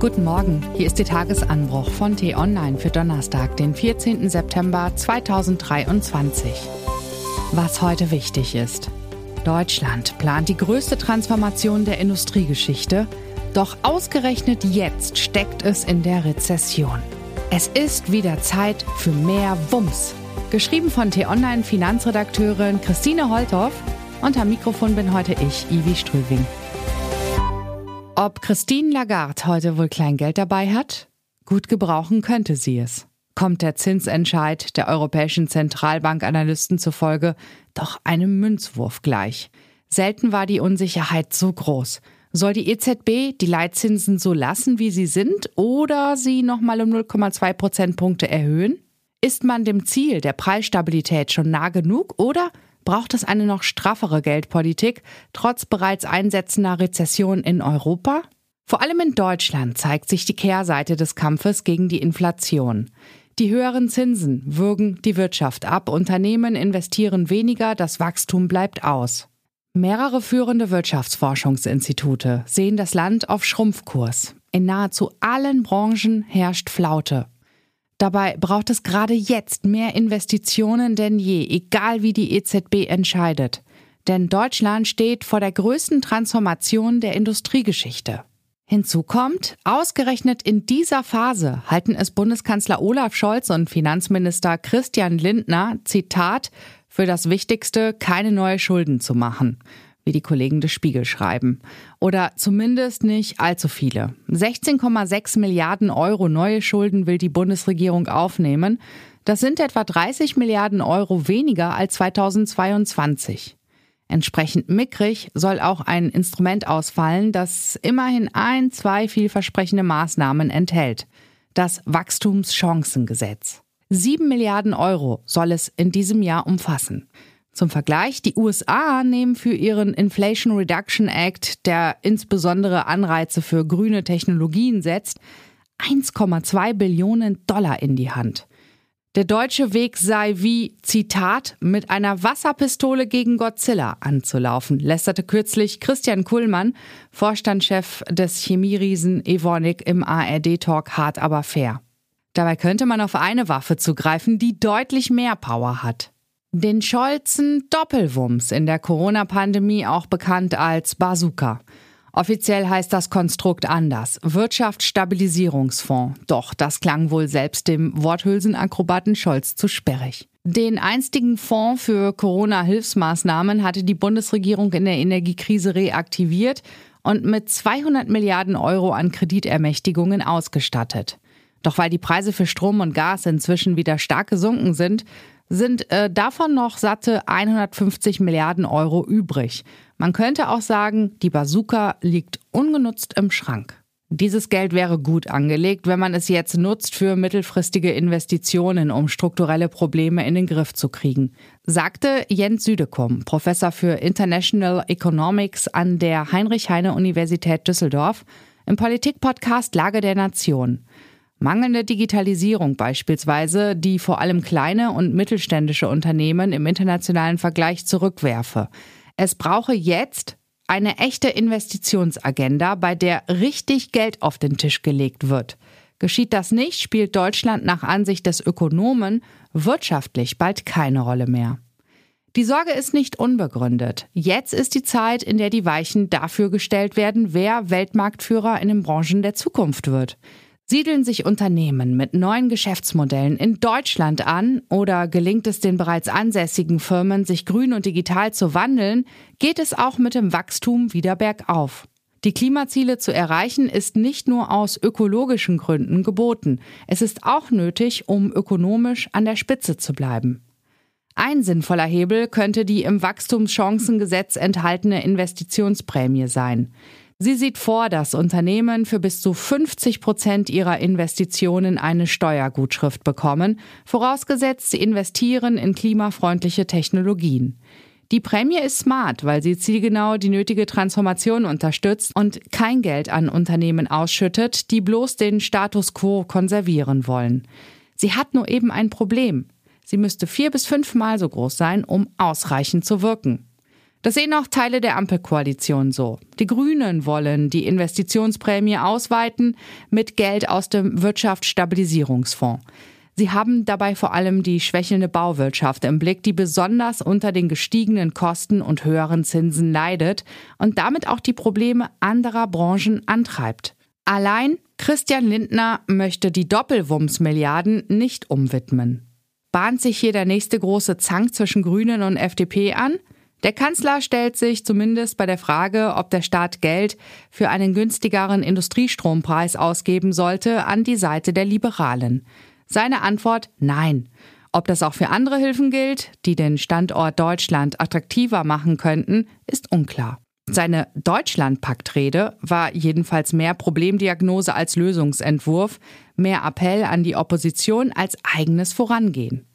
Guten Morgen, hier ist der Tagesanbruch von T-Online für Donnerstag, den 14. September 2023. Was heute wichtig ist. Deutschland plant die größte Transformation der Industriegeschichte, doch ausgerechnet jetzt steckt es in der Rezession. Es ist wieder Zeit für mehr Wumms. Geschrieben von T-Online Finanzredakteurin Christine Holthoff am Mikrofon bin heute ich, Ivi Strüving. Ob Christine Lagarde heute wohl Kleingeld dabei hat? Gut gebrauchen könnte sie es. Kommt der Zinsentscheid der Europäischen Zentralbankanalysten zufolge doch einem Münzwurf gleich. Selten war die Unsicherheit so groß. Soll die EZB die Leitzinsen so lassen, wie sie sind, oder sie nochmal um 0,2 Prozentpunkte erhöhen? Ist man dem Ziel der Preisstabilität schon nah genug oder braucht es eine noch straffere Geldpolitik, trotz bereits einsetzender Rezession in Europa? Vor allem in Deutschland zeigt sich die Kehrseite des Kampfes gegen die Inflation. Die höheren Zinsen würgen die Wirtschaft ab, Unternehmen investieren weniger, das Wachstum bleibt aus. Mehrere führende Wirtschaftsforschungsinstitute sehen das Land auf Schrumpfkurs. In nahezu allen Branchen herrscht Flaute. Dabei braucht es gerade jetzt mehr Investitionen denn je, egal wie die EZB entscheidet. Denn Deutschland steht vor der größten Transformation der Industriegeschichte. Hinzu kommt, ausgerechnet in dieser Phase halten es Bundeskanzler Olaf Scholz und Finanzminister Christian Lindner, Zitat, für das Wichtigste, keine neue Schulden zu machen wie die Kollegen des Spiegel schreiben. Oder zumindest nicht allzu viele. 16,6 Milliarden Euro neue Schulden will die Bundesregierung aufnehmen. Das sind etwa 30 Milliarden Euro weniger als 2022. Entsprechend mickrig soll auch ein Instrument ausfallen, das immerhin ein, zwei vielversprechende Maßnahmen enthält. Das Wachstumschancengesetz. Sieben Milliarden Euro soll es in diesem Jahr umfassen. Zum Vergleich, die USA nehmen für ihren Inflation Reduction Act, der insbesondere Anreize für grüne Technologien setzt, 1,2 Billionen Dollar in die Hand. Der deutsche Weg sei wie, Zitat, mit einer Wasserpistole gegen Godzilla anzulaufen, lästerte kürzlich Christian Kuhlmann, Vorstandschef des Chemieriesen Evonik im ARD-Talk Hart aber fair. Dabei könnte man auf eine Waffe zugreifen, die deutlich mehr Power hat. Den Scholzen Doppelwumms in der Corona-Pandemie auch bekannt als Bazooka. Offiziell heißt das Konstrukt anders. Wirtschaftsstabilisierungsfonds. Doch das klang wohl selbst dem Worthülsenakrobaten Scholz zu sperrig. Den einstigen Fonds für Corona-Hilfsmaßnahmen hatte die Bundesregierung in der Energiekrise reaktiviert und mit 200 Milliarden Euro an Kreditermächtigungen ausgestattet. Doch weil die Preise für Strom und Gas inzwischen wieder stark gesunken sind, sind äh, davon noch satte 150 Milliarden Euro übrig. Man könnte auch sagen, die Bazooka liegt ungenutzt im Schrank. Dieses Geld wäre gut angelegt, wenn man es jetzt nutzt für mittelfristige Investitionen, um strukturelle Probleme in den Griff zu kriegen, sagte Jens Südekum, Professor für International Economics an der Heinrich-Heine-Universität Düsseldorf, im Politikpodcast Lage der Nation. Mangelnde Digitalisierung beispielsweise, die vor allem kleine und mittelständische Unternehmen im internationalen Vergleich zurückwerfe. Es brauche jetzt eine echte Investitionsagenda, bei der richtig Geld auf den Tisch gelegt wird. Geschieht das nicht, spielt Deutschland nach Ansicht des Ökonomen wirtschaftlich bald keine Rolle mehr. Die Sorge ist nicht unbegründet. Jetzt ist die Zeit, in der die Weichen dafür gestellt werden, wer Weltmarktführer in den Branchen der Zukunft wird. Siedeln sich Unternehmen mit neuen Geschäftsmodellen in Deutschland an oder gelingt es den bereits ansässigen Firmen, sich grün und digital zu wandeln, geht es auch mit dem Wachstum wieder bergauf. Die Klimaziele zu erreichen ist nicht nur aus ökologischen Gründen geboten, es ist auch nötig, um ökonomisch an der Spitze zu bleiben. Ein sinnvoller Hebel könnte die im Wachstumschancengesetz enthaltene Investitionsprämie sein. Sie sieht vor, dass Unternehmen für bis zu 50 Prozent ihrer Investitionen eine Steuergutschrift bekommen, vorausgesetzt sie investieren in klimafreundliche Technologien. Die Prämie ist smart, weil sie zielgenau die nötige Transformation unterstützt und kein Geld an Unternehmen ausschüttet, die bloß den Status quo konservieren wollen. Sie hat nur eben ein Problem. Sie müsste vier bis fünfmal so groß sein, um ausreichend zu wirken. Das sehen auch Teile der Ampelkoalition so. Die Grünen wollen die Investitionsprämie ausweiten mit Geld aus dem Wirtschaftsstabilisierungsfonds. Sie haben dabei vor allem die schwächelnde Bauwirtschaft im Blick, die besonders unter den gestiegenen Kosten und höheren Zinsen leidet und damit auch die Probleme anderer Branchen antreibt. Allein Christian Lindner möchte die Doppelwumms-Milliarden nicht umwidmen. Bahnt sich hier der nächste große Zank zwischen Grünen und FDP an? Der Kanzler stellt sich zumindest bei der Frage, ob der Staat Geld für einen günstigeren Industriestrompreis ausgeben sollte, an die Seite der Liberalen. Seine Antwort nein. Ob das auch für andere Hilfen gilt, die den Standort Deutschland attraktiver machen könnten, ist unklar. Seine Deutschlandpaktrede war jedenfalls mehr Problemdiagnose als Lösungsentwurf, mehr Appell an die Opposition als eigenes Vorangehen.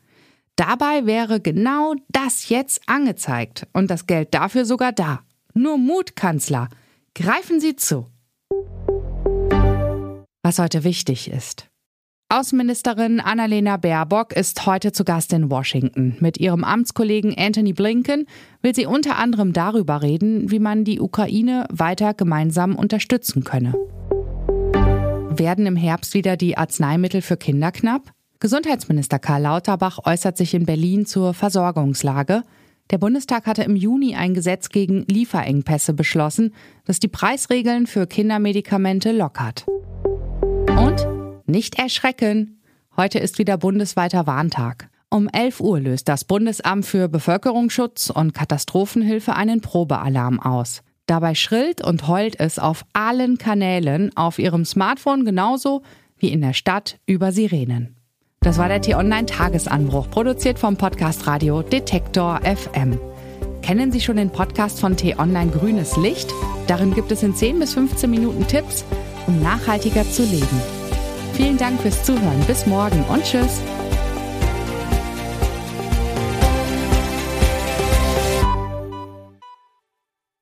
Dabei wäre genau das jetzt angezeigt und das Geld dafür sogar da. Nur Mut, Kanzler. Greifen Sie zu. Was heute wichtig ist. Außenministerin Annalena Baerbock ist heute zu Gast in Washington. Mit ihrem Amtskollegen Anthony Blinken will sie unter anderem darüber reden, wie man die Ukraine weiter gemeinsam unterstützen könne. Werden im Herbst wieder die Arzneimittel für Kinder knapp? Gesundheitsminister Karl Lauterbach äußert sich in Berlin zur Versorgungslage. Der Bundestag hatte im Juni ein Gesetz gegen Lieferengpässe beschlossen, das die Preisregeln für Kindermedikamente lockert. Und nicht erschrecken. Heute ist wieder bundesweiter Warntag. Um 11 Uhr löst das Bundesamt für Bevölkerungsschutz und Katastrophenhilfe einen Probealarm aus. Dabei schrillt und heult es auf allen Kanälen, auf Ihrem Smartphone genauso wie in der Stadt über Sirenen. Das war der T-Online-Tagesanbruch, produziert vom Podcast Radio Detektor FM. Kennen Sie schon den Podcast von T-Online Grünes Licht? Darin gibt es in 10 bis 15 Minuten Tipps, um nachhaltiger zu leben. Vielen Dank fürs Zuhören. Bis morgen und tschüss.